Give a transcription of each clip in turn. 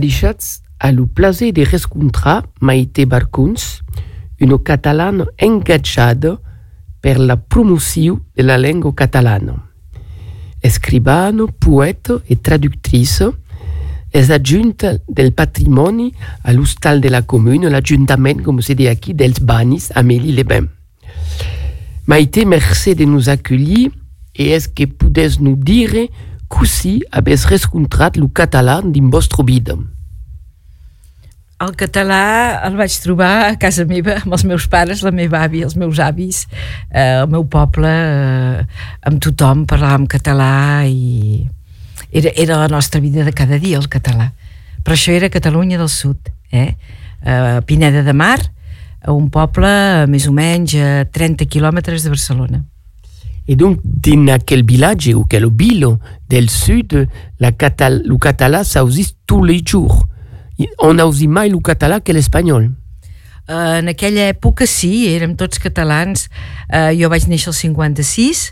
a deixat a lo plaser de rescontrar Maite Barcuns, una catalana engagada per la promoció de la lengua catalana. Escribano, poeta e traductrice, és adjunta del patrimoni a l'hostal de la comune, l'Ajuntament, com se dit aquí, dels Banis, Amélie Lebin. Maite, merci de nous accueillir et est-ce que podes nous dire così habés rescontrat lo català din vostra vida? El català el vaig trobar a casa meva, amb els meus pares, la meva àvia, els meus avis, eh, el meu poble, eh, amb tothom parlàvem català i era, era la nostra vida de cada dia, el català. Però això era Catalunya del Sud, eh? eh Pineda de Mar, un poble més o menys a 30 quilòmetres de Barcelona. Et donc, dans quel village ou quel ville del sud, la catal le català s'usit tous les jours. On a usit mai le català que l'espagnol. Uh, en aquella època sí, érem tots catalans. Uh, jo vaig néixer al 56,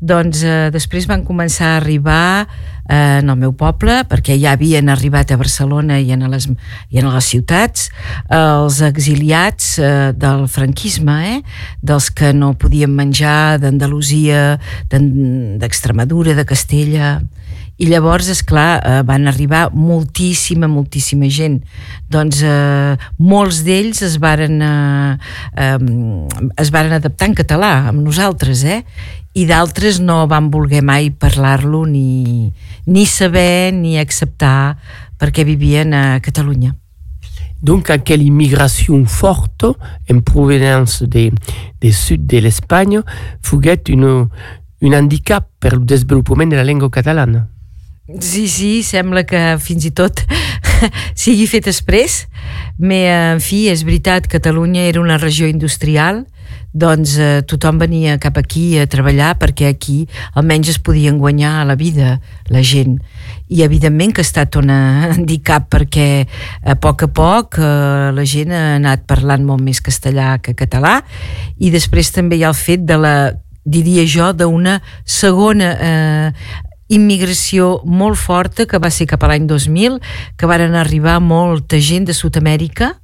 doncs uh, després van començar a arribar eh, en el meu poble, perquè ja havien arribat a Barcelona i en les, i en les ciutats, eh, els exiliats eh, del franquisme, eh, dels que no podien menjar d'Andalusia, d'Extremadura, de Castella, i llavors, és clar, eh, van arribar moltíssima, moltíssima gent. Doncs eh, molts d'ells es varen, eh, eh, es varen adaptar en català amb nosaltres, eh? i d'altres no van voler mai parlar-lo ni, ni saber ni acceptar perquè vivien a Catalunya. Donc, aquella immigració forta en provenance de, de sud de l'Espanya foguet un, handicap per al desenvolupament de la llengua catalana. Sí, sí, sembla que fins i tot sigui fet express, però, en fi, és veritat, Catalunya era una regió industrial, doncs eh, tothom venia cap aquí a treballar perquè aquí almenys es podien guanyar la vida la gent. I evidentment que ha estat un handicap perquè a poc a poc eh, la gent ha anat parlant molt més castellà que català. I després també hi ha el fet de la diria jo d'una segona eh, immigració molt forta que va ser cap a l'any 2000 que varen arribar molta gent de Sud-amèrica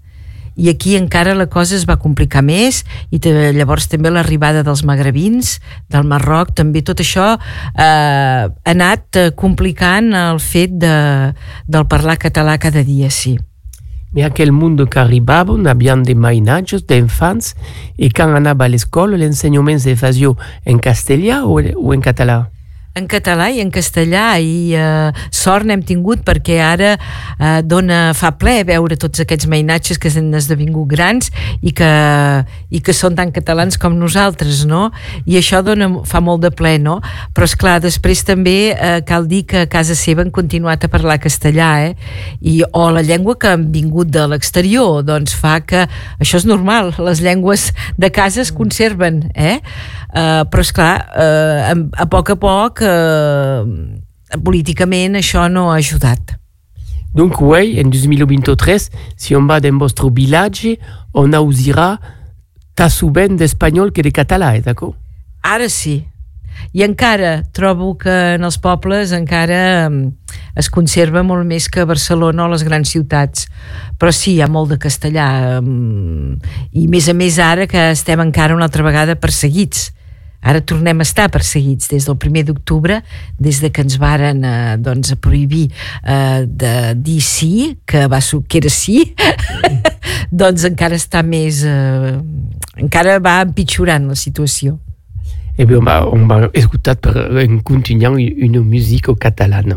i aquí encara la cosa es va complicar més i llavors també l'arribada dels magrebins del Marroc, també tot això eh, ha anat eh, complicant el fet de, del parlar català cada dia, sí. Mais aquel mundo que arribaven havien de mainatges d'infants i quan anava a l'escola l'ensenyament se fasia en castellà o en català? En català i en castellà i eh, sort n'hem tingut perquè ara eh, dona, fa ple veure tots aquests mainatges que s'han esdevingut grans i que, i que són tan catalans com nosaltres, no? I això dona, fa molt de ple, no? Però és clar, després també eh, cal dir que a casa seva han continuat a parlar castellà, eh? I, o la llengua que han vingut de l'exterior, doncs fa que això és normal, les llengües de casa es conserven, eh? Uh, però, és clar, uh, a, poc a poc, uh, políticament, això no ha ajudat. Donc, oui, en 2023, si on va dans vostre village, on usarà tassu ben d'espanyol que de català, eh, d'acord? Ara sí. I encara trobo que en els pobles encara es conserva molt més que a Barcelona o les grans ciutats. Però sí, hi ha molt de castellà. I més a més ara que estem encara una altra vegada perseguits Ara tornem a estar perseguits des del primer d'octubre, des de que ens varen eh, doncs, prohibir eh, de dir sí, que, va, que era sí, doncs encara està més... Eh, encara va empitjorant la situació. Eh bé, on va, on va escoltar per continuar una música catalana.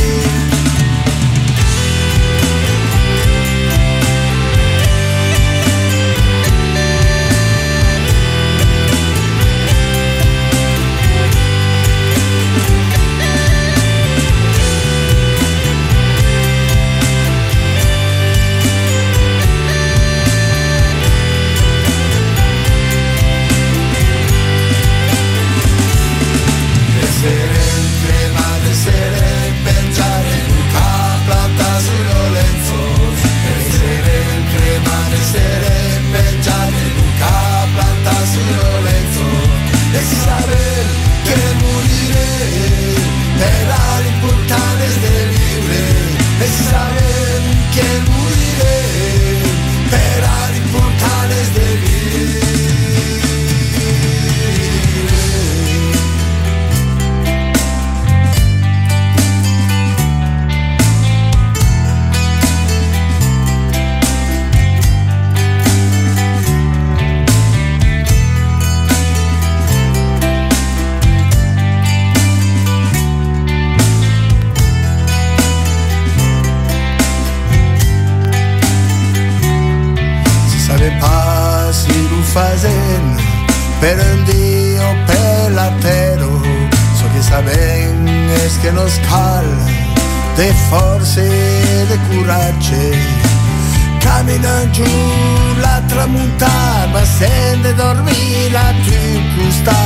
sen de dormir la circunstà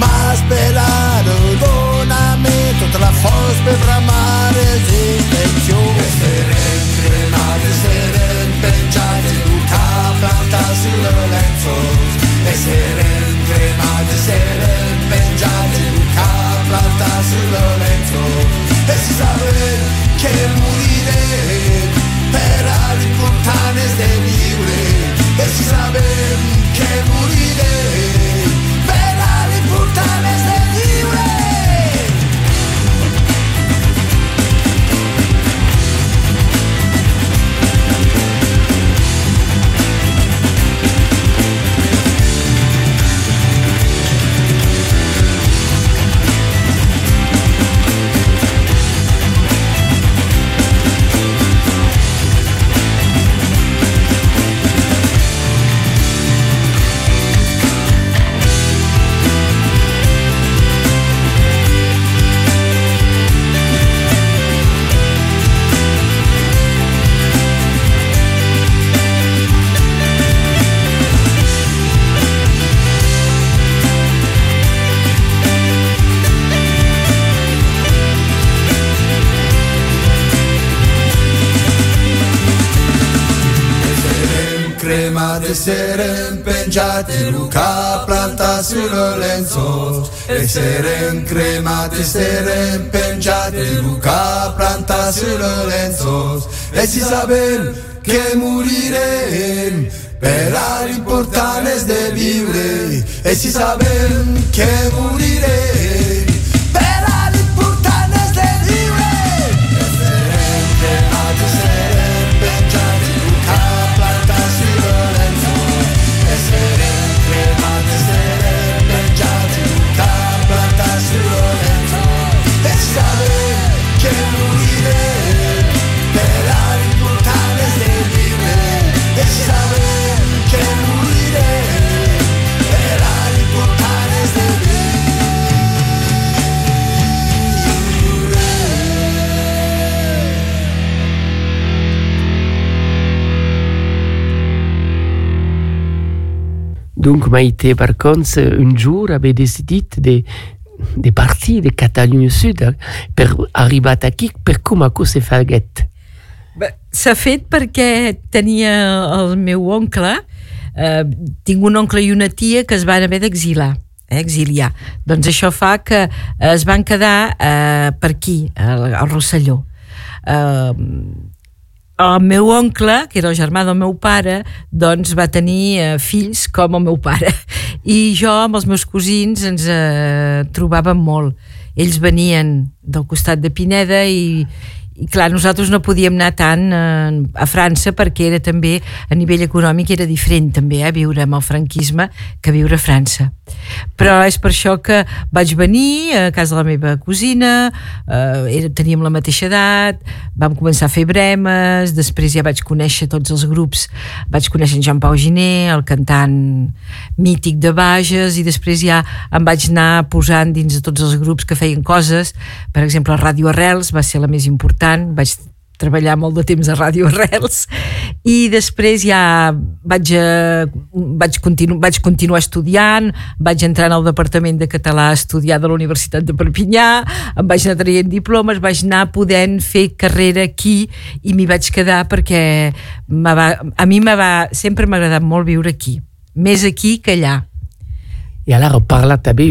ma spelare donami tutta la forza per bramare l'intenzione Esseren, cremare, seren, pengiare, tutta plantasi lo lenzo Esseren, cremare, seren, pengiare, tutta plantasi lo lenzo E si saper che morire per ali puntanes de libre E si saper mangiati Luca planta sul lenzo. E seren cremati seren pengiati Luca planta sul lenzo. E si sa ben che morirem per l'importante di vivere e si sa ben che morirem Donc Maïté Barcons un jour avait décidé de, de partir de Catalunya Sud per arribar aquí per Comaco se faguet. S'ha fet perquè tenia el meu oncle, eh, tinc un oncle i una tia que es van haver d'exilar eh, exiliar. Doncs això fa que es van quedar eh, per aquí, al, al Rosselló. Eh, el meu oncle, que era el germà del meu pare, doncs va tenir eh, fills com el meu pare. I jo amb els meus cosins ens eh, trobàvem molt. Ells venien del costat de Pineda i, i clar, nosaltres no podíem anar tant eh, a França perquè era també a nivell econòmic era diferent també eh, viure amb el franquisme que viure a França. Però és per això que vaig venir a casa de la meva cosina eh, teníem la mateixa edat vam començar a fer bremes després ja vaig conèixer tots els grups vaig conèixer en Jean Pau Giné el cantant mític de Bages i després ja em vaig anar posant dins de tots els grups que feien coses per exemple Ràdio Arrels va ser la més important tant, vaig treballar molt de temps a Ràdio Arrels i després ja vaig, eh, vaig, continu, vaig continuar estudiant, vaig entrar en el Departament de Català a estudiar de la Universitat de Perpinyà, em vaig anar traient diplomes, vaig anar podent fer carrera aquí i m'hi vaig quedar perquè va, a mi va, sempre m'ha agradat molt viure aquí, més aquí que allà. Et alors, parla també,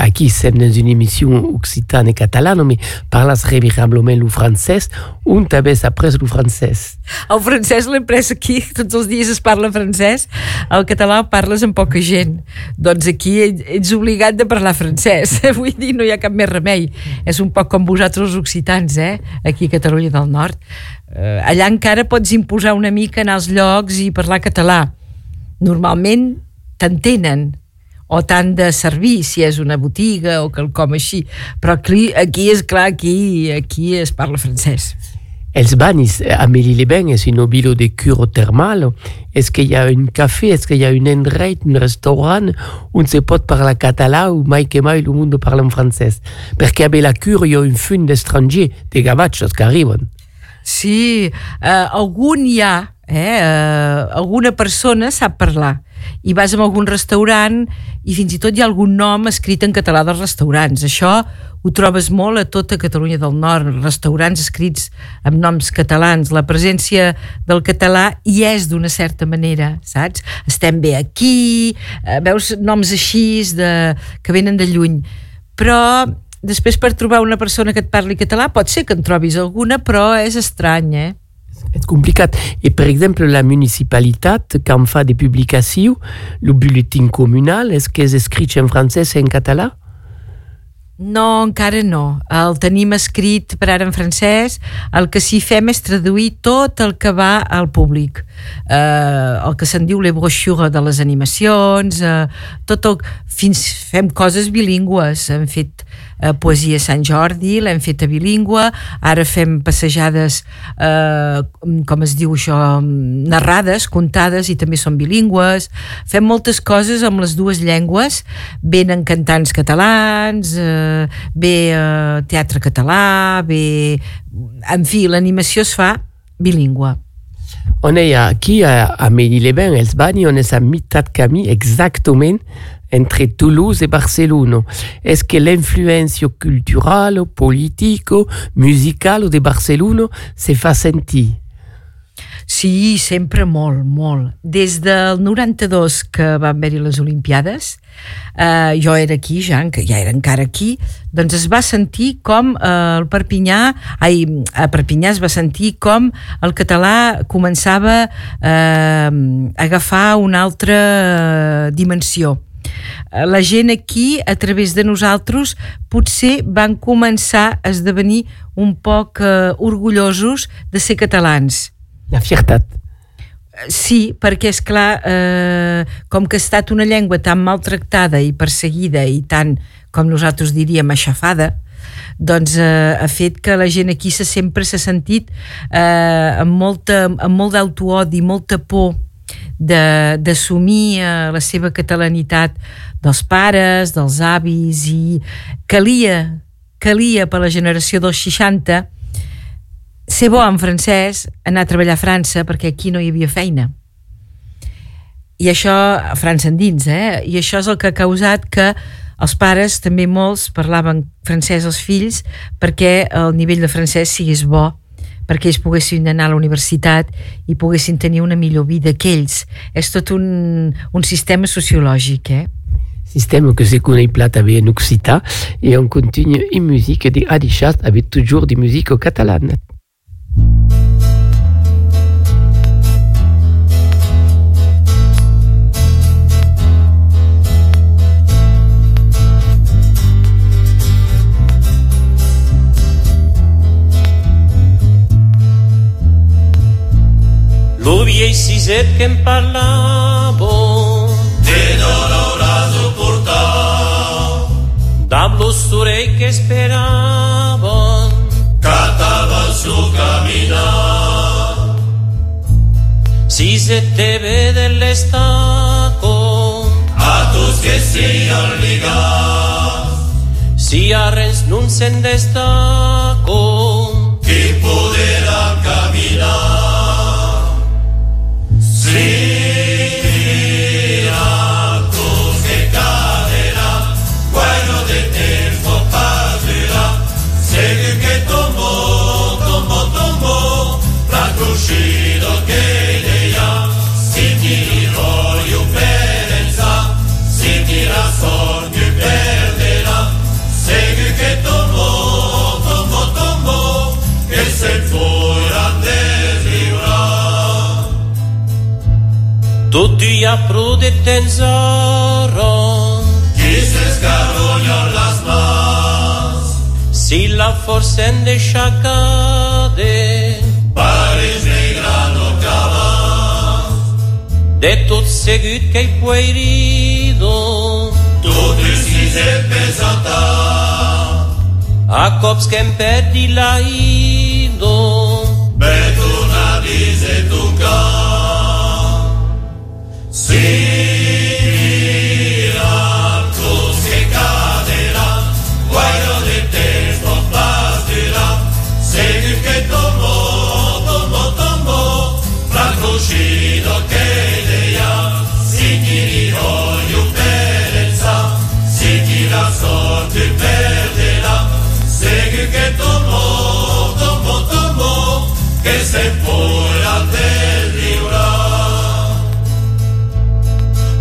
aquí som dans une émission occitane et catalane, mais parles révérablement le francès, on també après le francès? El francès l'he pres aquí, tots els dies es parla francès, el català parles amb poca gent, doncs aquí ets obligat de parlar francès, vull dir, no hi ha cap més remei, és un poc com vosaltres els occitans, eh? aquí a Catalunya del Nord. Eh, allà encara pots imposar una mica anar als llocs i parlar català. Normalment t'entenen, o tant de servir, si és una botiga o quelcom així. Però aquí, aquí és clar, aquí, aquí es parla francès. Els banis, Amélie-les-Bains és un obilo de cure thermal. Est-ce qu'il y a un café, est-ce qu'il y a un endroit, un restaurant on se pot parlar català ou mai que mai le monde parle en francès? Perquè a la cure hi ha un fun d'estrangers, de gavatxos que arriben. Sí, eh, algun hi ha, eh, eh, alguna persona sap parlar i vas a algun restaurant i fins i tot hi ha algun nom escrit en català dels restaurants. Això ho trobes molt a tota Catalunya del Nord, restaurants escrits amb noms catalans. La presència del català hi és d'una certa manera, saps? Estem bé aquí, eh, veus noms així de, que venen de lluny. Però després per trobar una persona que et parli català pot ser que en trobis alguna, però és estrany, eh? C'est compliqué. Et par exemple, la municipalité, quand fait des publications, le bulletin communal, est-ce que és écrit en français et en català? No, encara no. El tenim escrit per ara en francès. El que sí fem és traduir tot el que va al públic. Eh, el que se'n diu les brochures de les animacions, eh, tot el... Fins fem coses bilingües. Hem fet eh, poesia Sant Jordi, l'hem fet a bilingüe, ara fem passejades, eh, com es diu això, narrades, contades, i també són bilingües. Fem moltes coses amb les dues llengües, venen cantants catalans, eh, ve eh, teatre català, ve... En fi, l'animació es fa bilingüe. On est aquí a, a Ménil-les-Bains, els Bani, on és a meitat camí exactament entre Toulouse et Barcelone. Est-ce que l'influence culturelle, politique, musicale de Barcelone se fa sentir? Sí, sempre molt, molt. Des del 92 que van haver-hi les Olimpiades, eh, jo era aquí ja, ja era encara aquí, doncs es va sentir com eh, el Perpinyà, ai, a Perpinyà es va sentir com el català començava eh, a agafar una altra dimensió Eh, la gent aquí, a través de nosaltres, potser van començar a esdevenir un poc eh, orgullosos de ser catalans. La fiertat. Eh, sí, perquè és clar, eh, com que ha estat una llengua tan maltractada i perseguida i tan, com nosaltres diríem, aixafada, doncs eh, ha fet que la gent aquí se sempre s'ha sentit eh, amb, molta, amb molt d'autoodi, molta por d'assumir eh, la seva catalanitat dels pares, dels avis i calia, calia per la generació dels 60 ser bo en francès, anar a treballar a França perquè aquí no hi havia feina. I això, a França endins, eh? I això és el que ha causat que els pares, també molts, parlaven francès als fills perquè el nivell de francès sigués bo perquè ells poguessin anar a la universitat i poguessin tenir una millor vida que ells. És tot un, un sistema sociològic, eh? Système que se connaît plat avec en occitan et on continue en musique de Adichat avec toujours des musiques catalanes. l'obiesi set che parlavo. Te dolora portavo. Dablo sturei che speravo catava su camminare si se te vede l'estaco a tus che si alligas si arrens non destaco. tot i a pro de temps aron. Qui s'escarronya les mans? Si la força en deixa cade, pares negra no cabal. De tot seguit que hi puerido, tot i si se pesa tant. A cops que em perdi la ira, See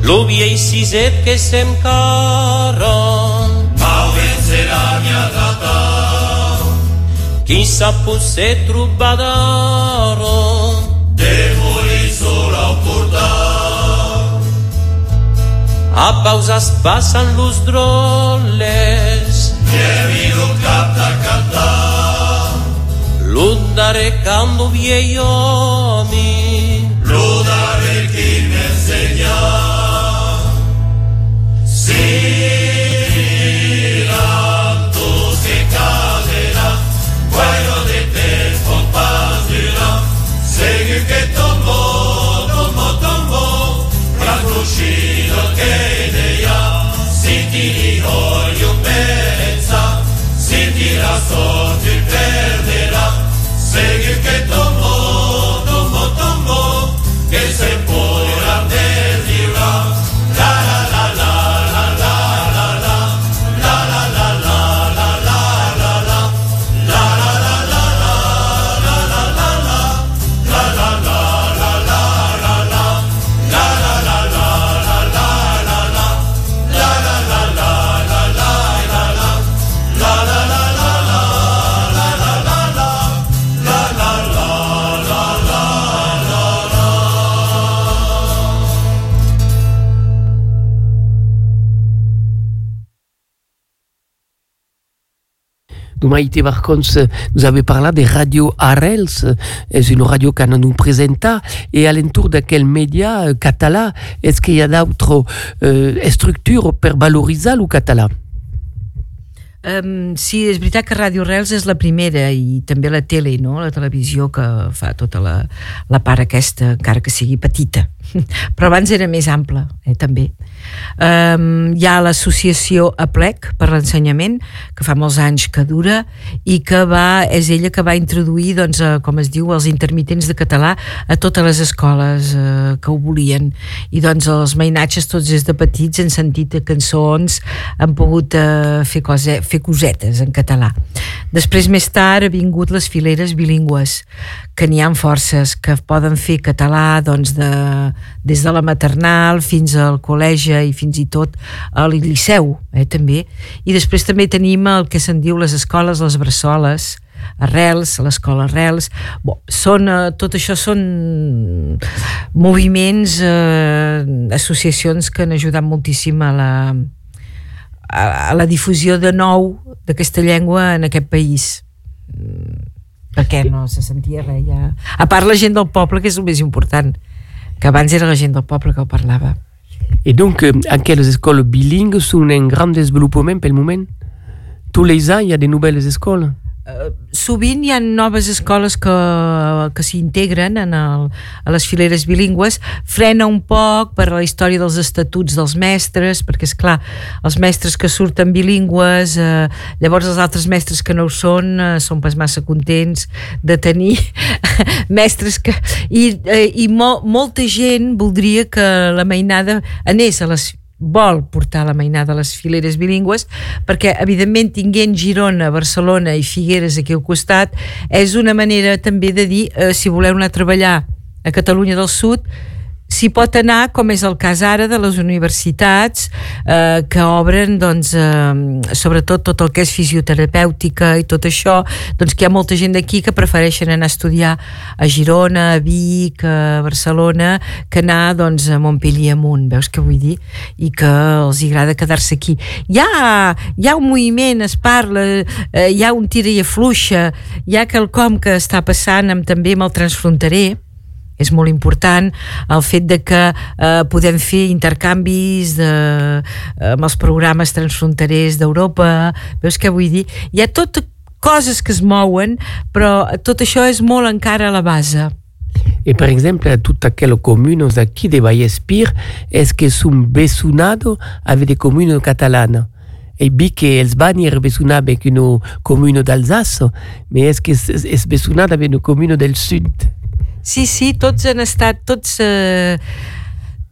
Lubiejsi zetke sem karon, małe cerania data. Kisa puse trubadaron, demoli sola porta. A pausas pasan los droles, nie vido capta canta. Lundare cando viejomi, so tu perderas. Maïté Barcons nous avait parlé des radios Arels, c'est une radio qu'on nous présenta, et à l'entour de quel média euh, est-ce qu'il y a d'autres euh, structures per valoriser le català Um, sí, és veritat que Ràdio Rels és la primera i també la tele, no? la televisió que fa tota la, la part aquesta, encara que sigui petita. Però abans era més ampla, eh, també. Um, hi ha l'associació APLEC per l'ensenyament, que fa molts anys que dura i que va, és ella que va introduir, doncs, a, com es diu, els intermitents de català a totes les escoles eh, que ho volien. I doncs els mainatges tots des de petits han sentit cançons, han pogut eh, fer, cose, fer cosetes en català. Després, més tard, ha vingut les fileres bilingües, que n'hi ha forces, que poden fer català doncs, de, des de la maternal fins al col·legi i fins i tot al liceu, eh, també. I després també tenim el que se'n diu les escoles, les bressoles, Arrels, l'escola Arrels bon, són, eh, tot això són moviments eh, associacions que han ajudat moltíssim a la a, a la difusió de nou d'aquesta llengua en aquest país Mm, perquè no se sentia res ja. a part la gent del poble que és el més important que abans era la gent del poble que ho parlava. Et donc, euh, aquelles écoles bilingues sont un grand développement pel moment? Tous les ans, il y a de nouvelles écoles sovint hi ha noves escoles que, que s'integren a les fileres bilingües. Frena un poc per la història dels estatuts dels mestres perquè és clar, els mestres que surten bilingües uh, llavors els altres mestres que no ho són uh, són pas massa contents de tenir mestres que i, uh, i mo, molta gent voldria que la mainada anés a les vol portar la mainada a les fileres bilingües perquè evidentment tinguent Girona, Barcelona i Figueres aquí al costat és una manera també de dir eh, si voleu anar a treballar a Catalunya del Sud s'hi pot anar, com és el cas ara de les universitats eh, que obren doncs, eh, sobretot tot el que és fisioterapèutica i tot això, doncs que hi ha molta gent d'aquí que prefereixen anar a estudiar a Girona, a Vic, a Barcelona que anar doncs, a Montpellier amunt, veus què vull dir? I que els agrada quedar-se aquí. Hi ha, hi ha un moviment, es parla, eh, hi ha un tira i afluixa, hi ha quelcom que està passant amb, també amb el transfronterer, és molt important el fet de que eh, podem fer intercanvis de, amb els programes transfronterers d'Europa veus què vull dir? Hi ha tot coses que es mouen però tot això és molt encara a la base Et par exemple, toutes aquelles communes d'aquí de Vallespir, est-ce que sont bessunado avec des communes catalanes Et bien qu'elles van ir bessunades avec une commune d'Alsace, mais est-ce que és bessunada avec une commune del sud? Sí, sí, tots han estat, tots... Eh,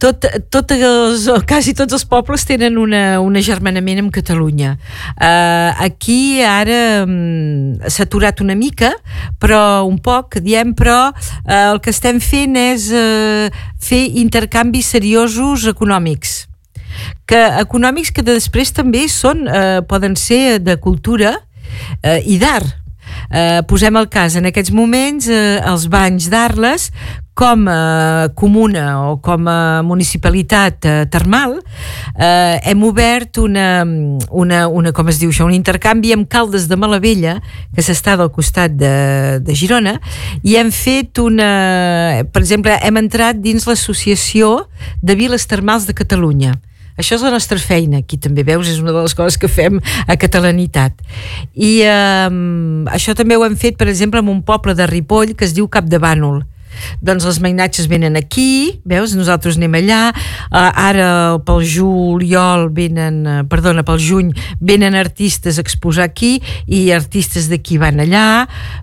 tot, tot els, quasi tots els pobles tenen una, un agermanament amb Catalunya. Uh, aquí ara um, s'ha aturat una mica, però un poc, diem, però uh, el que estem fent és uh, fer intercanvis seriosos econòmics que econòmics que després també són, eh, poden ser de cultura eh, i d'art Eh, posem el cas, en aquests moments eh, els banys d'Arles com a comuna o com a municipalitat eh, termal eh, hem obert una, una, una, com es diu això, un intercanvi amb Caldes de Malavella, que s'està del costat de, de Girona, i hem fet una... Per exemple, hem entrat dins l'associació de Viles Termals de Catalunya això és la nostra feina, aquí també veus, és una de les coses que fem a Catalanitat. I eh, això també ho hem fet, per exemple, en un poble de Ripoll que es diu Cap de Bànol doncs els mainatges venen aquí, veus, nosaltres anem allà, uh, ara pel juliol venen, uh, perdona, pel juny venen artistes a exposar aquí i artistes d'aquí van allà,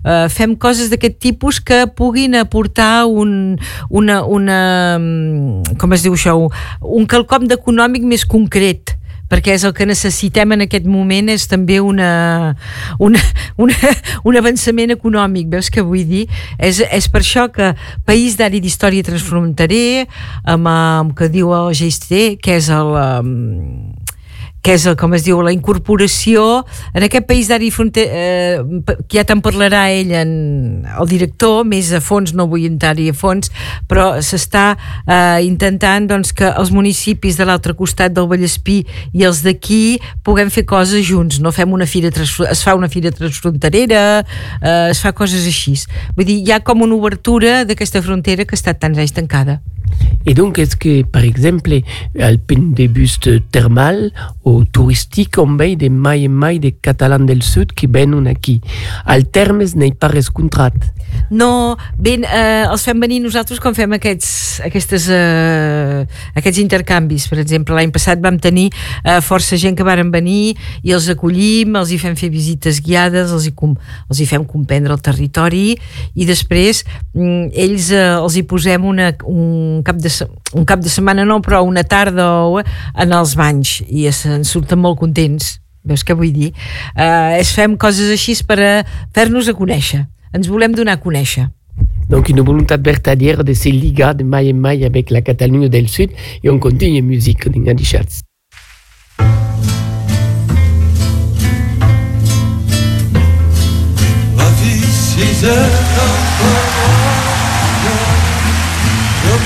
uh, fem coses d'aquest tipus que puguin aportar un, una, una, mm, com es diu això, un quelcom d'econòmic més concret perquè és el que necessitem en aquest moment és també una, una, una, un avançament econòmic, veus què vull dir? És, és per això que País d'Ari d'Història Transfronterer amb, amb que diu el GST, que és el... Um, que és el, com es diu, la incorporació en aquest país d'Ari Fronter eh, que ja te'n parlarà ell en, el director, més a fons no vull entrar-hi a fons, però s'està eh, intentant doncs, que els municipis de l'altre costat del Vallespí i els d'aquí puguem fer coses junts, no fem una fira es fa una fira transfronterera eh, es fa coses així. Vull dir, hi ha com una obertura d'aquesta frontera que ha estat tants anys tancada Et donc, est-ce que, par exemple, al pen des bustes thermales ou touristiques, on veille des mai et mai des catalans del sud qui venen aquí? Al termes n'hi pas rescontrat. No, ben, eh, els fem venir nosaltres quan fem aquests, aquestes, eh, aquests intercanvis. Per exemple, l'any passat vam tenir eh, força gent que varen venir i els acollim, els hi fem fer visites guiades, els hi, com, els hi fem comprendre el territori i després mm, ells eh, els hi posem una, un, cap de, un cap de setmana no, però una tarda o, en els banys i en surten molt contents veus què vull dir? Eh, es fem coses així per fer-nos a conèixer ens volem donar a conèixer. Donc une volonté vertadière de se ligar de mai en mai avec la Catalunya del Sud et on continue musique dans les chats. La vie de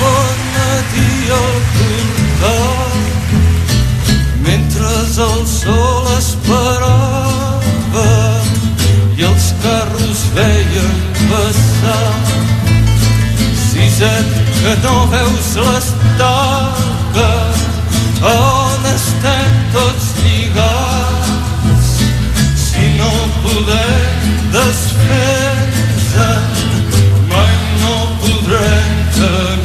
bona dia al costat mentre el sol esperava i els carros veien passar. Siset que no veus l'estaca on estem tots lligats si no podem desfer-nos mai no podrem caminar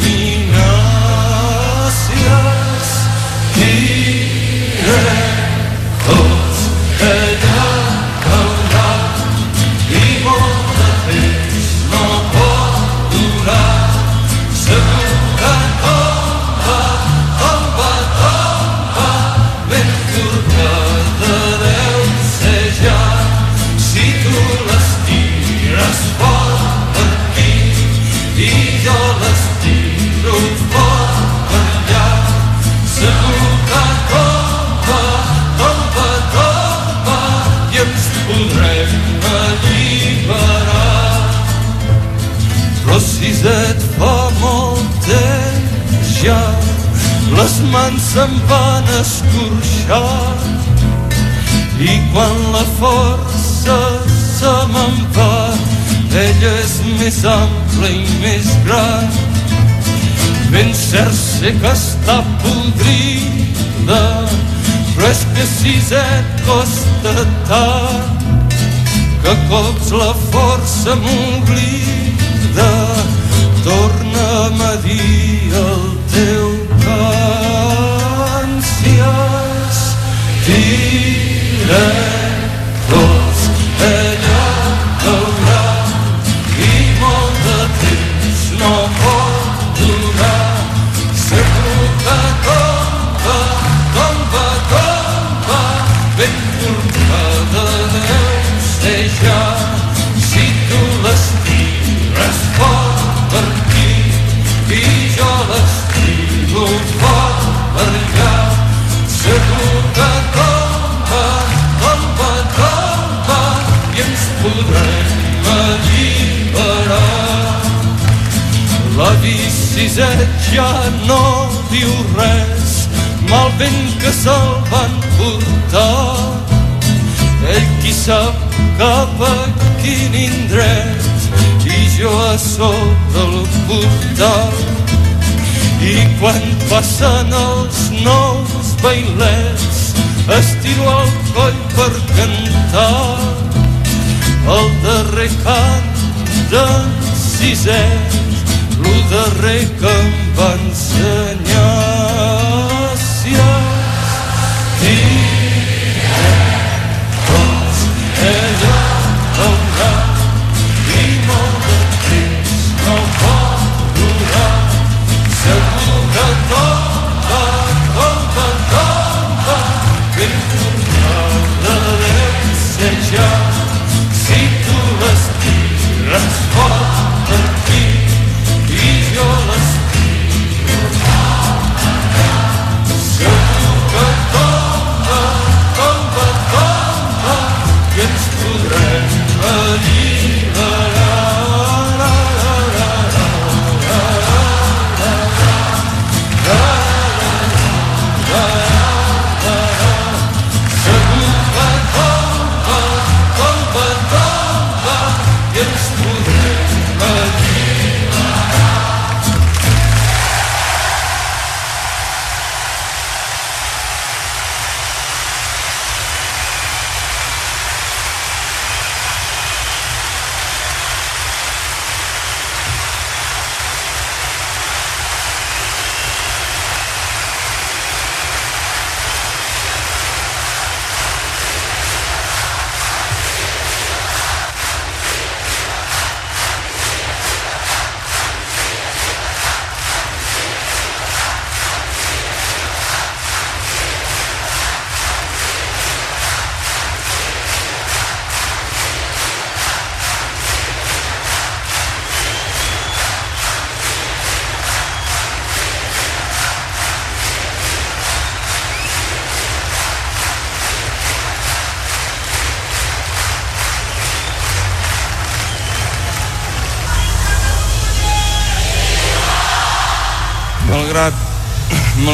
se'n van escorxar. I quan la força se me'n va ella és més ampla i més gran. Ben cert sé que està podrida però és que si et costa tant que cops la força m'oblida torna'm a dir el teu es إله رأس أنا ja no diu res, mal vent que se'l van portar. Ell qui sap cap a quin indret i jo a sota el portal. I quan passen els nous bailets estiro el coll per cantar el darrer cant d'en Siset lo darrer que em va ensenyar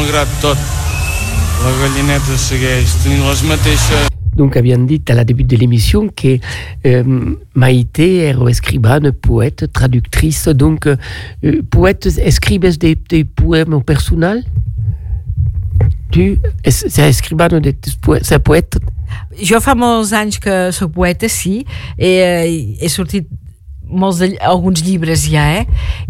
malgrat tot, la gallineta segueix tenint les mateixes Donc, aviam dit à la début de l'émission que euh, Maïté era escribane, poète, traductrice. Donc, euh, poète, escribes des, des poèmes personnels Tu és escribane poète? Jo fa molts anys que sóc poeta, sí. He, he sortit molts de, alguns llibres ja, eh?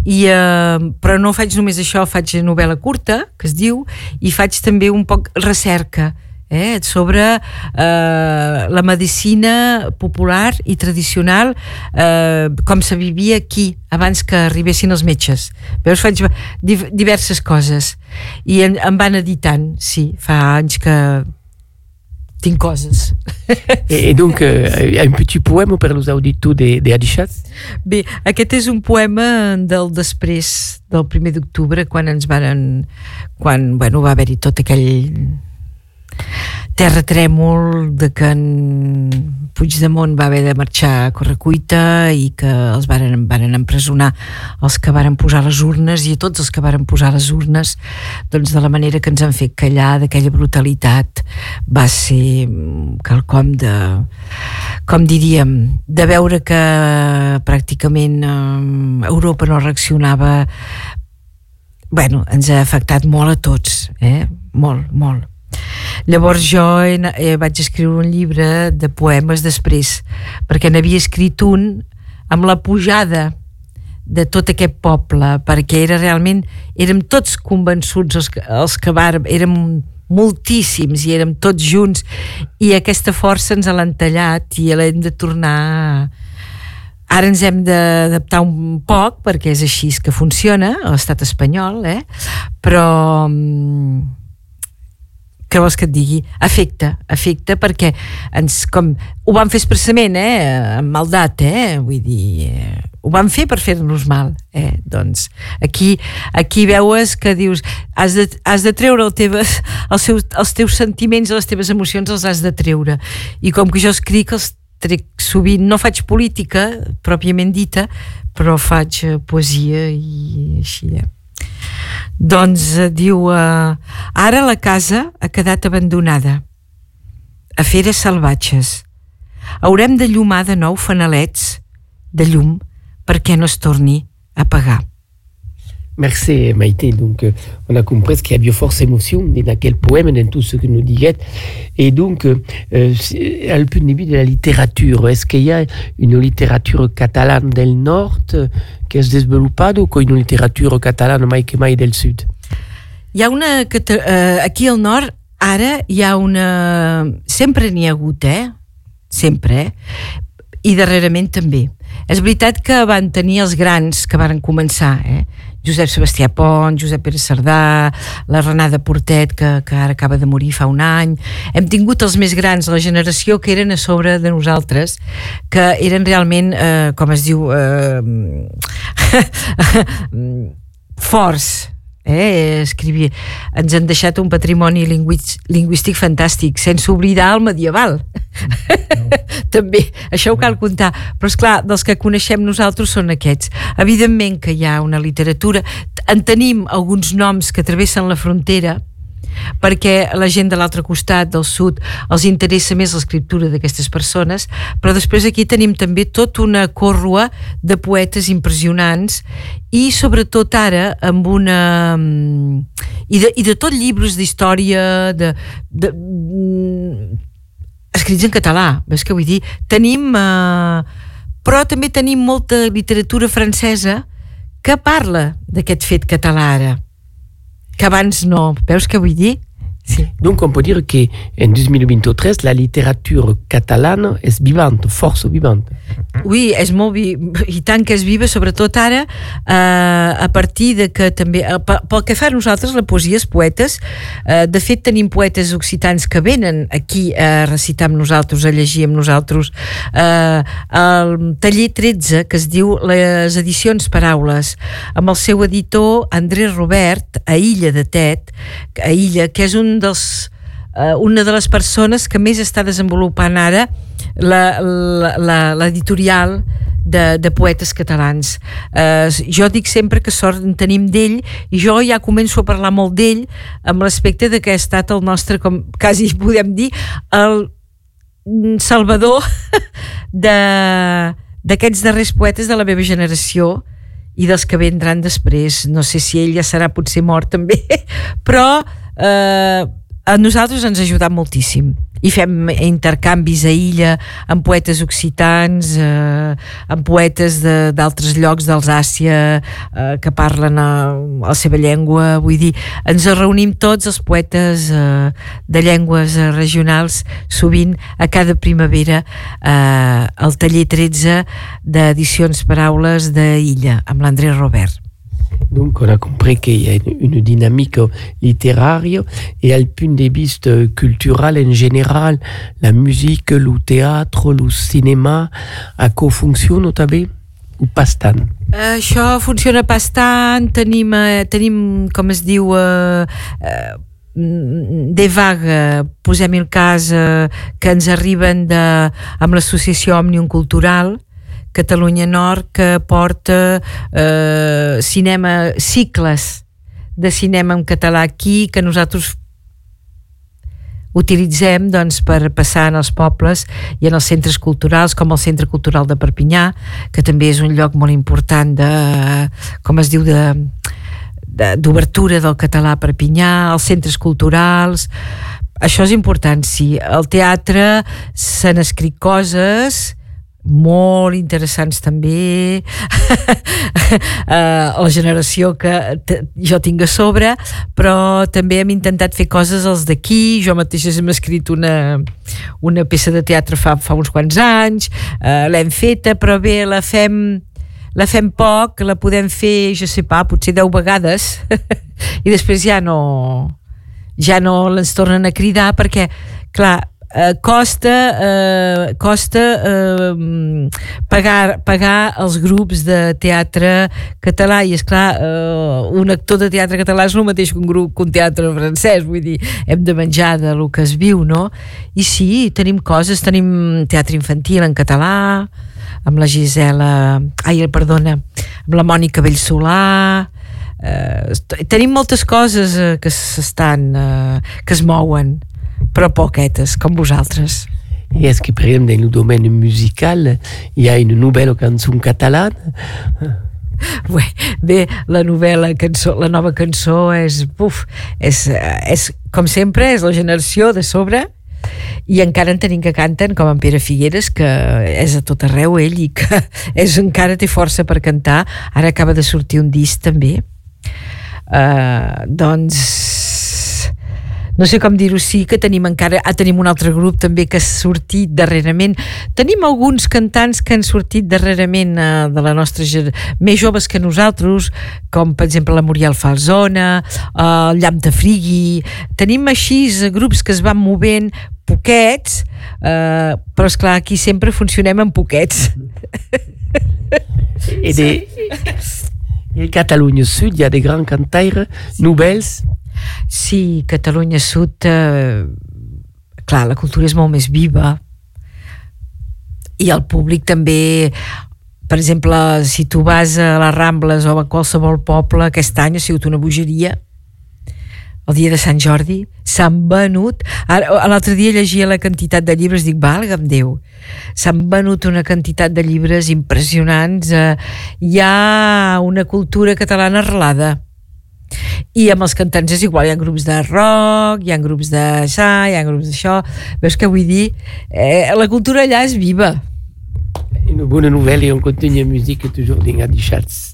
I, eh? Però no faig només això, faig novel·la curta, que es diu, i faig també un poc recerca eh, sobre eh, la medicina popular i tradicional eh, com se vivia aquí abans que arribessin els metges veus, faig diverses coses i em, em van editant sí, fa anys que tinc coses. I, i donc, uh, un petit poema per als auditors de, de Adixat? Bé, aquest és un poema del després del primer d'octubre, quan ens varen... quan, bueno, va haver-hi tot aquell terratrèmol de que en Puigdemont va haver de marxar a Correcuita i que els varen, varen empresonar els que varen posar les urnes i a tots els que varen posar les urnes doncs de la manera que ens han fet callar d'aquella brutalitat va ser quelcom de com diríem de veure que pràcticament eh, Europa no reaccionava bueno, ens ha afectat molt a tots eh? molt, molt Llavors jo he, he, vaig escriure un llibre de poemes després, perquè n'havia escrit un amb la pujada de tot aquest poble, perquè era realment, érem tots convençuts els, els que vàrem, érem moltíssims i érem tots junts i aquesta força ens l'han tallat i l'hem de tornar ara ens hem d'adaptar un poc perquè és així que funciona l'estat espanyol eh? però què vols que et digui? Afecta, afecta perquè ens, com, ho van fer expressament, eh, amb maldat, eh, vull dir, eh, ho van fer per fer-nos mal, eh, doncs aquí, aquí veues que dius has de, has de treure el teves, els, seus, els teus sentiments les teves emocions els has de treure i com que jo escric els trec sovint, no faig política pròpiament dita, però faig eh, poesia i així, eh. Doncs eh, diu, eh, ara la casa ha quedat abandonada. A feres salvatges. Haurem de llumar de nou fanalets de llum perquè no es torni a apagar. Merci Maïté. Donc, euh, on a compris qu'il y avait force émotion dans quel poème, dans tout ce que nous disait. Et donc, euh, à le début de la littérature, est-ce qu'il y a une littérature catalane del nord que es desenvolupada o une littérature catalane mai del sud? Hi ha una... Uh, aquí al nord, ara hi ha una... Sempre n'hi ha hagut, eh? Sempre, eh? I darrerament també. És veritat que van tenir els grans que varen començar, eh? Josep Sebastià Pont, Josep Pere Cerdà, la Renada Portet, que, que ara acaba de morir fa un any. Hem tingut els més grans, la generació que eren a sobre de nosaltres, que eren realment, eh, com es diu, eh, forts, eh, escrivia. Ens han deixat un patrimoni lingüístic fantàstic, sense oblidar el medieval. No. També, això ho cal comptar. Però, és clar dels que coneixem nosaltres són aquests. Evidentment que hi ha una literatura. En tenim alguns noms que travessen la frontera, perquè la gent de l'altre costat, del sud, els interessa més l'escriptura d'aquestes persones, però després aquí tenim també tota una còrrua de poetes impressionants i sobretot ara amb una... i de, i de tot llibres d'història, de, de, de, escrits en català, ves que vull dir? Tenim... Eh, però també tenim molta literatura francesa que parla d'aquest fet català ara que. Donc on peut dire qu'en 2023, la littérature catalane és vivante, força vivante. Oui, és molt vi i tant que és viva, sobretot ara, eh, a partir de que també, eh, pel que fa a nosaltres, la poesia és poetes, eh, de fet tenim poetes occitans que venen aquí a recitar amb nosaltres, a llegir amb nosaltres, eh, el taller 13, que es diu Les edicions paraules, amb el seu editor Andrés Robert, a Illa de Tet, a Illa, que és un dels eh, una de les persones que més està desenvolupant ara l'editorial de, de poetes catalans. Eh, jo dic sempre que sort en tenim d'ell i jo ja començo a parlar molt d'ell amb l'aspecte de que ha estat el nostre, com quasi podem dir, el salvador d'aquests darrers poetes de la meva generació i dels que vendran després. No sé si ell ja serà potser mort també, però eh, a nosaltres ens ha ajudat moltíssim i fem intercanvis a illa amb poetes occitans eh, amb poetes d'altres llocs d'Alsàcia eh, que parlen a, a la seva llengua. Vull dir, ens reunim tots els poetes eh, de llengües eh, regionals sovint a cada primavera eh, al taller 13 d'edicions paraules d'Illa amb l'André Robert Donc on a compris qu'il y a une, dynamique littéraire et al punt de vista cultural en général, la musique, le théâtre, le cinéma, a co funciona també o pas tant? Això funciona pas tant, tenim, eh, tenim com es diu... Eh, eh, de vaga, posem el cas eh, que ens arriben de, amb Catalunya Nord que porta eh, cinema, cicles de cinema en català aquí que nosaltres utilitzem doncs, per passar en els pobles i en els centres culturals com el Centre Cultural de Perpinyà que també és un lloc molt important de, com es diu de d'obertura del català a Perpinyà, els centres culturals. Això és important, sí. El teatre s'han escrit coses molt interessants també uh, la generació que jo tinc a sobre però també hem intentat fer coses els d'aquí. Jo mateixa hem escrit una, una peça de teatre fa, fa uns quants anys uh, l'hem feta però bé la fem la fem poc, la podem fer jo sé pas, potser 10 vegades i després ja no ja no ens tornen a cridar perquè clar, eh, costa, eh, costa eh, pagar, pagar els grups de teatre català. I és clar eh, un actor de teatre català és el mateix que un grup que un teatre francès. Vull dir, hem de menjar de lo que es viu no? i sí, tenim coses. Tenim teatre infantil en català amb la Gisela ai, perdona, amb la Mònica Bellsolà. Eh, tenim moltes coses eh, que s'estan eh, que es mouen però poquetes, com vosaltres. I és que, per exemple, en el domeni musical hi ha una novel·la cançó catalana Bé, bé, la novel·la cançó, la nova cançó és, uf, és, és, com sempre, és la generació de sobre. I encara en tenim que canten com en Pere Figueres que és a tot arreu ell i que és, encara té força per cantar. Ara acaba de sortir un disc també. Uh, doncs no sé com dir-ho, sí que tenim encara, ah, tenim un altre grup també que ha sortit darrerament. Tenim alguns cantants que han sortit darrerament eh, de la nostra més joves que nosaltres, com per exemple la Muriel Falzona, eh, el Llamp de Frigui. Tenim així grups que es van movent poquets, eh, però és clar aquí sempre funcionem amb poquets. I de... I a Catalunya Sud hi ha de grans cantaires nouvelles Sí, Catalunya Sud, eh, clar, la cultura és molt més viva. I el públic també per exemple, si tu vas a les Rambles o a qualsevol poble aquest any ha sigut una bogeria. El dia de Sant Jordi s'han venut l'altre dia llegia la quantitat de llibres dic, valga'm Déu s'han venut una quantitat de llibres impressionants eh, hi ha una cultura catalana arrelada i amb els cantants és igual, hi ha grups de rock, hi ha grups d'això, hi ha grups d'això, veus que vull dir, eh, la cultura allà és viva. Una bona novel·la i un contenu de música toujours ben deixats.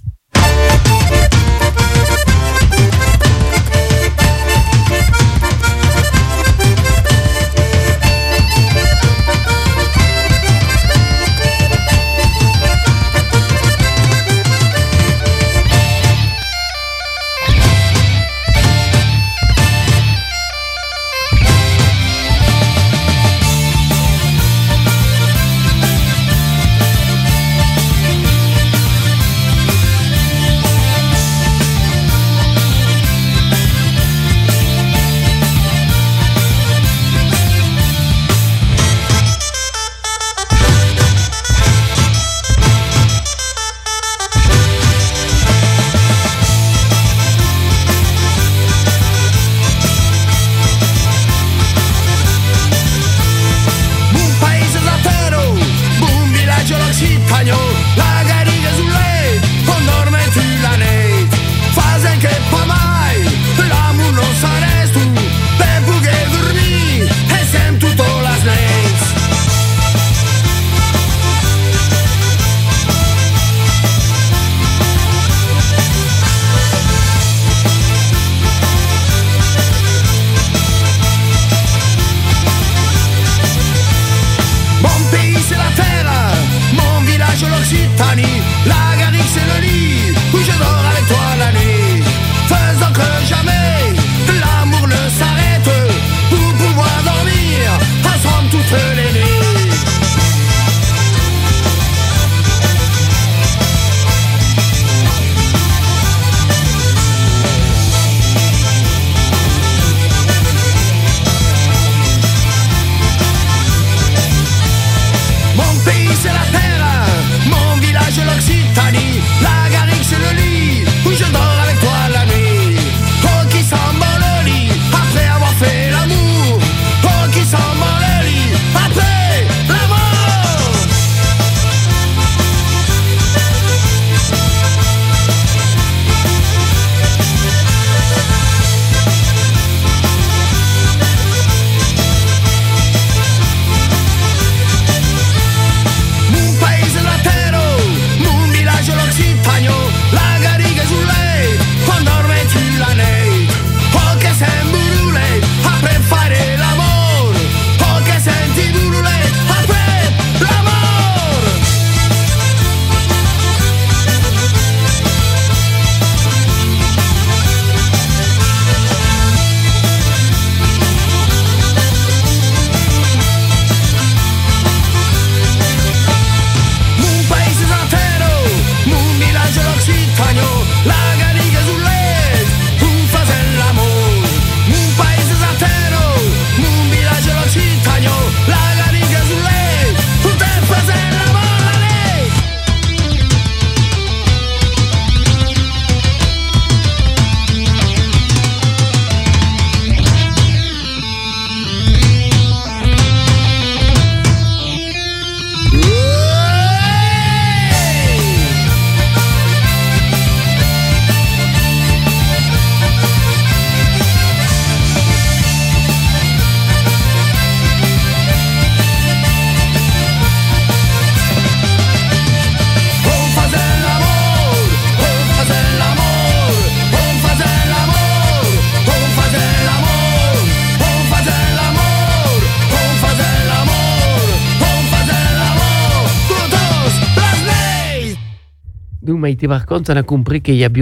Nous, Maïté Barcons, on a compris qu'il y avait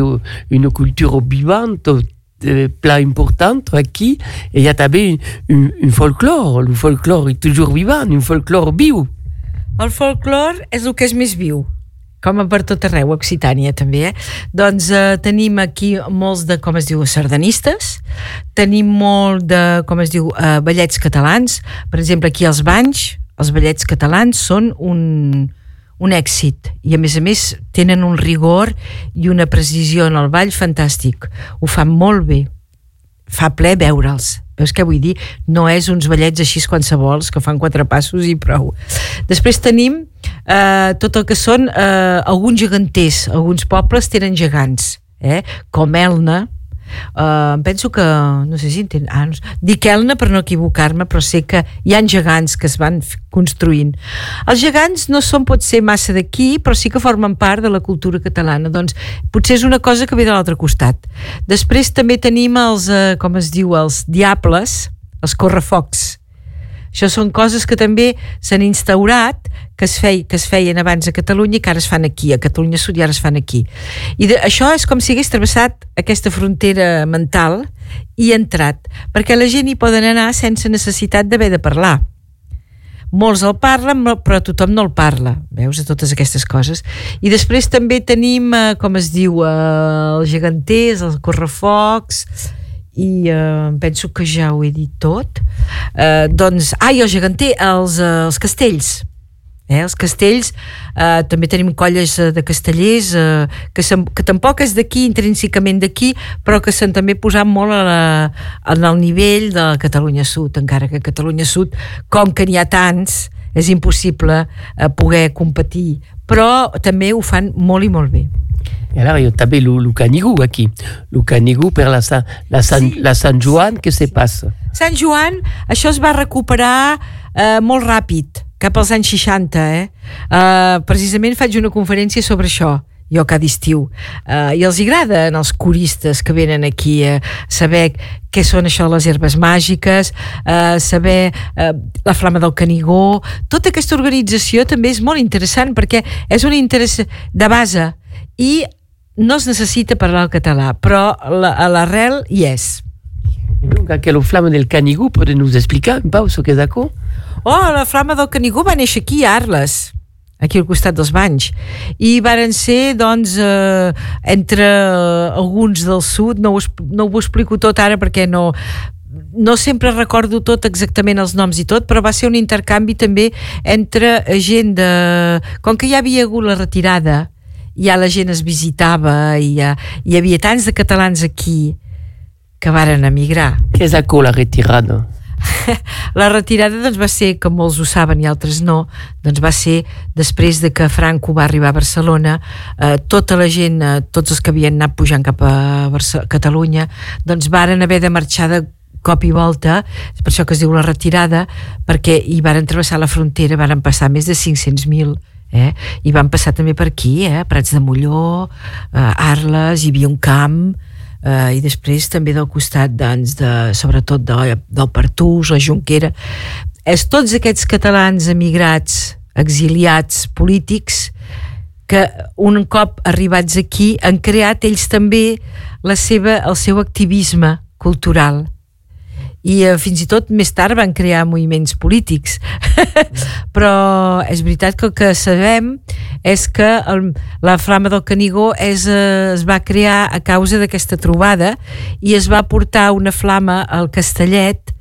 une culture vivante, euh, plein importante aquí, et il y a també un, un folklore. Le folklore est toujours vivant, un folklore viu. El folklore és el que és més viu, com a per tot arreu, a Occitània també, eh? Doncs eh, tenim aquí molts de, com es diu, sardanistes, tenim molt de, com es diu, eh, ballets catalans, per exemple, aquí als Banys, els ballets catalans són un, un èxit i a més a més tenen un rigor i una precisió en el ball fantàstic ho fan molt bé fa ple veure'ls veus què vull dir? No és uns ballets així qualsevols que fan quatre passos i prou. Després tenim eh, tot el que són eh, alguns geganters. Alguns pobles tenen gegants, eh? com Elna, Uh, penso que, no sé si entén, ah, no, dic Elna per no equivocar-me, però sé que hi han gegants que es van construint. Els gegants no són potser massa d'aquí, però sí que formen part de la cultura catalana. Doncs potser és una cosa que ve de l'altre costat. Després també tenim els, uh, com es diu, els diables, els correfocs. Això són coses que també s'han instaurat que es, fei, que es feien abans a Catalunya i que ara es fan aquí, a Catalunya Sud i ara es fan aquí. I de, això és com si hagués travessat aquesta frontera mental i entrat, perquè la gent hi poden anar sense necessitat d'haver de parlar. Molts el parlen, però tothom no el parla, veus, a totes aquestes coses. I després també tenim, eh, com es diu, eh, els geganters, els correfocs, i eh, penso que ja ho he dit tot. Eh, doncs, ah, i el geganter, els, eh, els castells, Eh, els castells, eh, també tenim colles eh, de castellers eh, que, que tampoc és d'aquí, intrínsecament d'aquí, però que s'han també posat molt a la, en el nivell de la Catalunya Sud, encara que Catalunya Sud, com que n'hi ha tants, és impossible eh, poder competir, però també ho fan molt i molt bé. I alors, il y a també canigou aquí. Le canigou per la, Sa, la, San, sí. la Sant Joan, què se passa? Sant Joan, això es va recuperar eh, molt ràpid cap als anys 60, eh? Uh, precisament faig una conferència sobre això jo cada estiu. Uh, i els agrada els coristes que venen aquí a saber què són això les herbes màgiques uh, saber uh, la flama del Canigó. Tota aquesta organització també és molt interessant perquè és un interès de base i no es necessita parlar el català però l'arrel hi és Donc, aquella flama del Canigó, pode nos explicar un pau, que d'accord? Oh, la flama del Canigó va néixer aquí a Arles, aquí al costat dels banys i varen ser doncs eh, entre alguns del sud no ho, no ho explico tot ara perquè no no sempre recordo tot exactament els noms i tot, però va ser un intercanvi també entre gent de... Com que ja havia hagut la retirada, ja la gent es visitava i ja, hi havia tants de catalans aquí que varen emigrar. Què és la retirada? la retirada doncs, va ser, com molts ho saben i altres no, doncs va ser després de que Franco va arribar a Barcelona, eh, tota la gent, eh, tots els que havien anat pujant cap a Barça Catalunya, doncs varen haver de marxar de cop i volta, per això que es diu la retirada, perquè hi varen travessar la frontera, varen passar més de 500.000 eh? i van passar també per aquí, eh? Prats de Molló, eh, Arles, hi havia un camp, eh, i després també del costat doncs, de, sobretot de, del Pertús, la Junquera és tots aquests catalans emigrats exiliats polítics que un cop arribats aquí han creat ells també la seva, el seu activisme cultural i eh, fins i tot més tard van crear moviments polítics. Però és veritat que el que sabem és que el, la flama del Canigó és, eh, es va crear a causa d'aquesta trobada i es va portar una flama al Castellet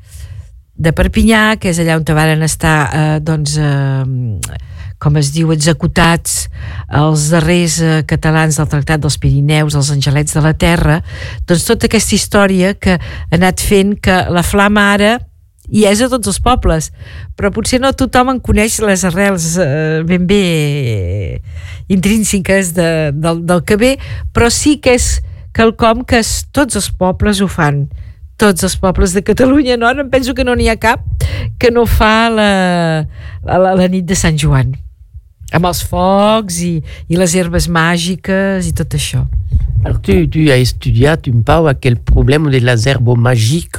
de Perpinyà, que és allà on varen estar eh, doncs, eh, com es diu, executats els darrers eh, catalans del Tractat dels Pirineus, els angelets de la Terra, doncs tota aquesta història que ha anat fent que la flama ara i és a tots els pobles, però potser no tothom en coneix les arrels eh, ben bé intrínseques de, del, del que ve, però sí que és quelcom que es, tots els pobles ho fan. Tots els pobles de Catalunya, no? Em penso que no n'hi ha cap que no fa la, la, la nit de Sant Joan amb els focs i, i les herbes màgiques i tot això. Alors, tu, tu as étudié, tu me parles quel problème de las herbes magiques.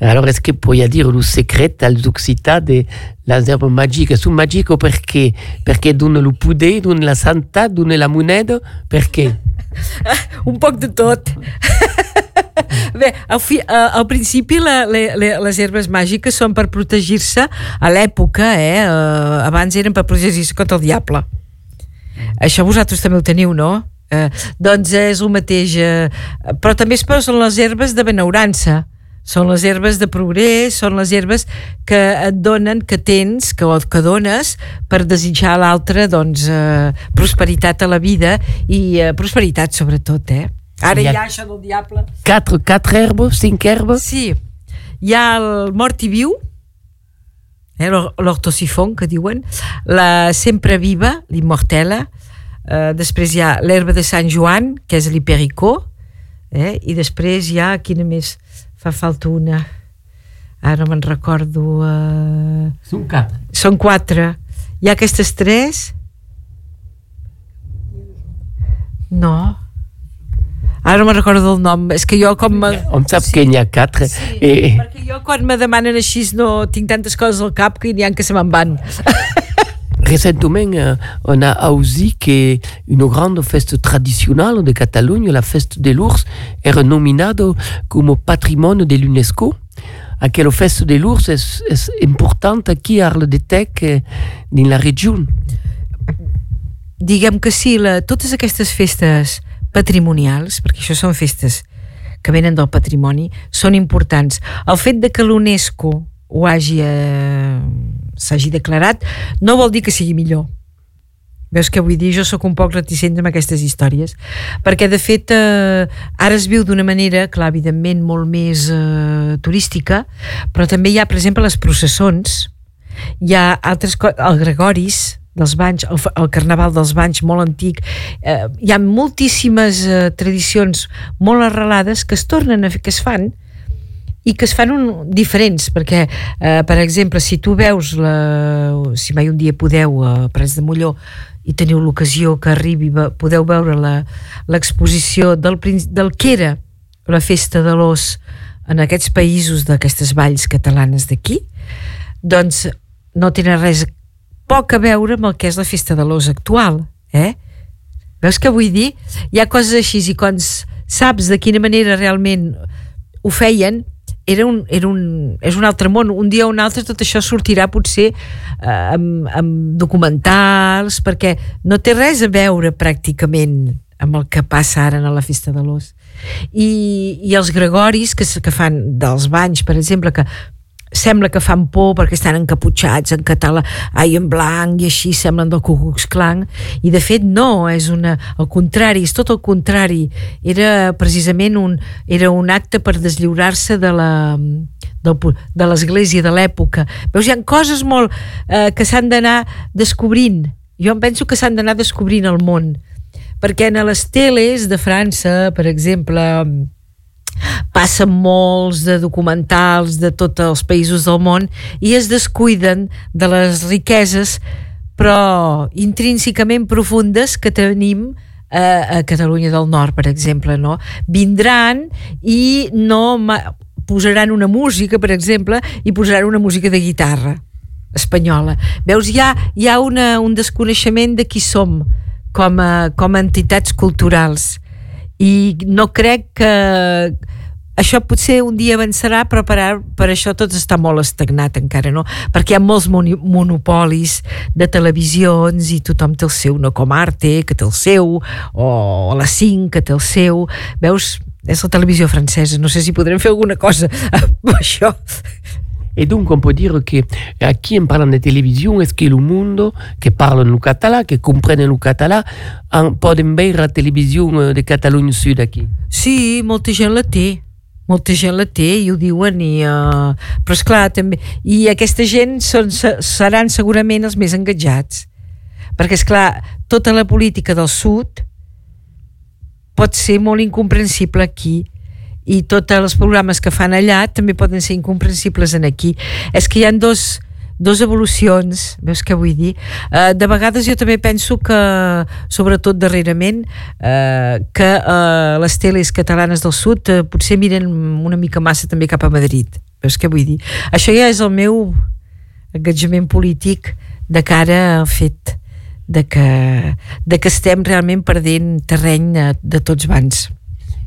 Alors, est-ce que puoi dire le secret als occità de las herbes magiques? Sono magiche perché? Perché donne lo poder, donne la sanità, donne la moneda? Perché? un poc de tot. Bé, al, fi, al principi la, la, la, les herbes màgiques són per protegir-se a l'època, eh? Uh, abans eren per protegir-se contra el diable. Això vosaltres també ho teniu, no? Eh, doncs és el mateix. Eh, però també es posen les herbes de benaurança. Són les herbes de progrés, són les herbes que et donen, que tens, que, que dones per desitjar a l'altre doncs, eh, prosperitat a la vida i eh, prosperitat sobretot, eh? Ara hi ha això del diable. Quatre, quatre herbes, cinc herbes? Sí. Hi ha el mort i viu, eh, l'ortosifon, que diuen, la sempre viva, l'immortela, eh, després hi ha l'herba de Sant Joan, que és l'hipericó, eh, i després hi ha, quina més? Fa falta una. Ara me'n recordo... Eh... Són quatre. Són quatre. Hi ha aquestes tres? No. Ara no me'n recordo del nom. És que jo com... Me... On sap sí. que n'hi ha quatre. Sí, eh... perquè jo quan me demanen així no tinc tantes coses al cap que n'hi ha que se me'n van. Récemment, euh, on a aussi qu'une grande fête traditionnelle de Catalogne, la fête de l'ours, est renommée comme patrimoine de l'UNESCO. Aquella festa de l'ours és, és important aquí a Arledetec, eh, dins la regió. Diguem que sí, la, totes aquestes festes patrimonials, perquè això són festes que venen del patrimoni, són importants. El fet de que l'UNESCO ho hagi eh, s'hagi declarat no vol dir que sigui millor veus què vull dir? Jo sóc un poc reticent amb aquestes històries, perquè de fet eh, ara es viu d'una manera, clar, evidentment molt més eh, turística, però també hi ha, per exemple, les processons, hi ha altres el Gregoris, dels banys, el, el carnaval dels banys molt antic, eh, hi ha moltíssimes eh, tradicions molt arrelades que es tornen a fer, que es fan i que es fan un, diferents perquè, eh, per exemple, si tu veus la, si mai un dia podeu a Prats de Molló i teniu l'ocasió que arribi, podeu veure l'exposició del, del que era la festa de l'os en aquests països d'aquestes valls catalanes d'aquí, doncs no tenen res poc a veure amb el que és la festa de l'os actual, eh? Veus què vull dir? Hi ha coses així i quan saps de quina manera realment ho feien, era un, era un, és un altre món. Un dia o un altre tot això sortirà potser eh, amb, amb documentals, perquè no té res a veure pràcticament amb el que passa ara a la festa de l'os. I, i els gregoris que, que fan dels banys, per exemple, que sembla que fan por perquè estan encaputxats en català ai, en blanc i així semblen del Ku Klux Klan. I de fet no, és una, al contrari, és tot el contrari. Era precisament un, era un acte per deslliurar-se de la del, de l'església de l'època. Veus, hi ha coses molt eh, que s'han d'anar descobrint. Jo em penso que s'han d'anar descobrint el món. Perquè en les teles de França, per exemple passen molts de documentals de tots els països del món i es descuiden de les riqueses però intrínsecament profundes que tenim a, a Catalunya del Nord, per exemple, no? Vindran i no posaran una música, per exemple, i posaran una música de guitarra espanyola. Veus, hi ha, hi ha una, un desconeixement de qui som com a, com a entitats culturals i no crec que això potser un dia avançarà, però per, per això tot està molt estagnat encara, no? Perquè hi ha molts monopolis de televisions i tothom té el seu, no com Arte, que té el seu, o la 5, que té el seu. Veus? És la televisió francesa, no sé si podrem fer alguna cosa amb això. Et donc, on peut dire que qui en parlant de télévision, est-ce que le monde qui parle le català, qui comprenne le català, poden veure la televisió de Catalunya Sud aquí? Sí, molta gent la té molta gent la té i ho diuen i, uh, però és clar també i aquesta gent són, seran segurament els més engatjats perquè és clar tota la política del sud pot ser molt incomprensible aquí i tots els programes que fan allà també poden ser incomprensibles en aquí. És que hi han dos, dos evolucions, veus què vull dir? Uh, de vegades jo també penso que, sobretot darrerament, uh, que uh, les teles catalanes del sud uh, potser miren una mica massa també cap a Madrid. Veus què vull dir? Això ja és el meu engatjament polític de cara al fet de que, de que estem realment perdent terreny de, de tots bans.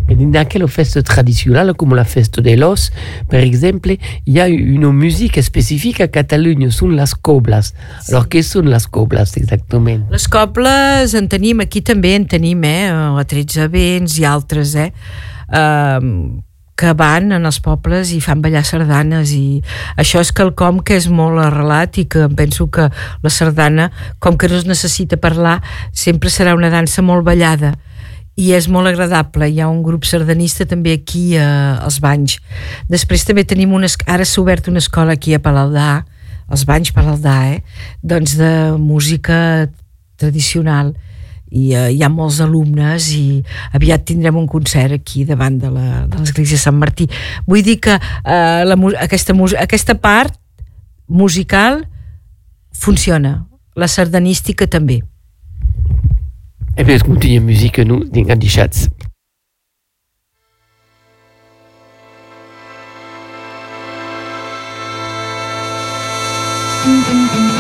Et dans aquelle fête traditionnelle, comme la fête de l'os, par exemple, il y a une musique spécifique à Catalogne, sont les coblas. Alors, què són les coblas, exactament? Les cobles en tenim, aquí també en tenim, eh? A 13 vents i altres, eh? Uh, que van en els pobles i fan ballar sardanes i això és quelcom que és molt arrelat i que penso que la sardana, com que no es necessita parlar, sempre serà una dansa molt ballada i és molt agradable. Hi ha un grup sardanista també aquí eh, als Banys. Després també tenim una... Ara s'ha obert una escola aquí a Palaldà, als Banys Palaldà, eh? doncs de música tradicional i eh, hi ha molts alumnes i aviat tindrem un concert aquí davant de l'església de Sant Martí. Vull dir que eh, la, aquesta, aquesta part musical funciona, la sardanística també. Eh bien, escoltem música, nous, deixats. Non,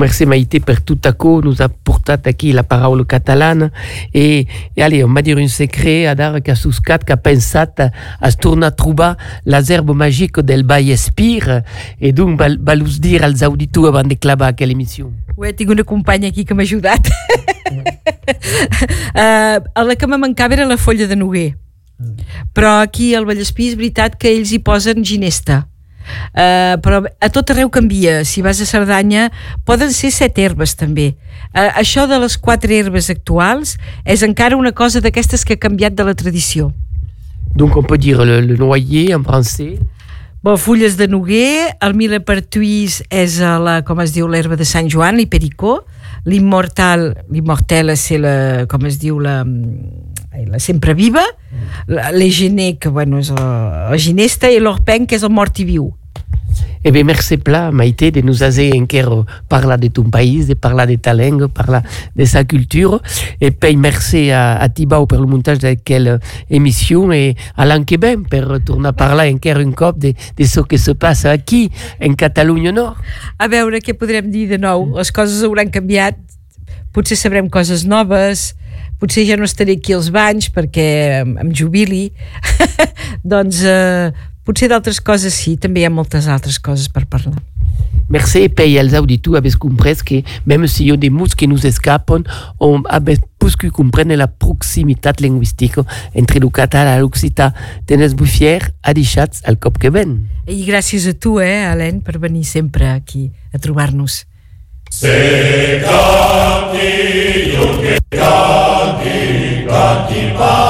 merci Maïté per tout à coup nous a portat aquí la paraula catalana e, e allez, on va dire un secret a dar que suscat que ha pensat a tornar a trobar l'azerbo magique del Bay Espire e donc va, va us dir als auditors avant de clavar aquella emissió. Ué, tinc una companya aquí que m'ha ajudat. uh, la que me mancava era la folla de Noguer. Però aquí al Vallespí és veritat que ells hi posen ginesta. Uh, però a tot arreu canvia. Si vas a Cerdanya, poden ser set herbes també. Uh, això de les quatre herbes actuals és encara una cosa d'aquestes que ha canviat de la tradició. Donc on peut dire le, le noyer en français. Bon, fulles de noguer, el millepertuís és la, com es diu, l'herba de Sant Joan, l'hipericó, l'immortal, l'immortel és la, com es diu, la, la sempre viva, l'egener, que bueno, és la, la ginesta, i l'orpenc, que és el mort i viu. Eh bien, merci pla, Maïté, de nous avoir encore parler de ton pays, de parler de ta langue, parler de sa culture. Et puis, merci à, à Tibau pour le montage de quelle émission et à l'Anqueben pour retourner à parler encore un cop de, de ce que se passe aquí, en Catalunya Nord. A veure què podrem dir de nou. Les coses hauran canviat, potser sabrem coses noves, potser ja no estaré aquí als banys perquè em jubili. doncs eh, potser d'altres coses sí, també hi ha moltes altres coses per parlar. Merci, et puis els auditeurs avez compris que même s'il y a des mots qui nous escapent, on avait pu comprendre la proximité linguistique entre le català et l'occità. Tenes bufier, adixats al cop que ven. I gràcies a tu, eh, Helene, per venir sempre aquí a trobar-nos. Se canti, io che canti, canti pas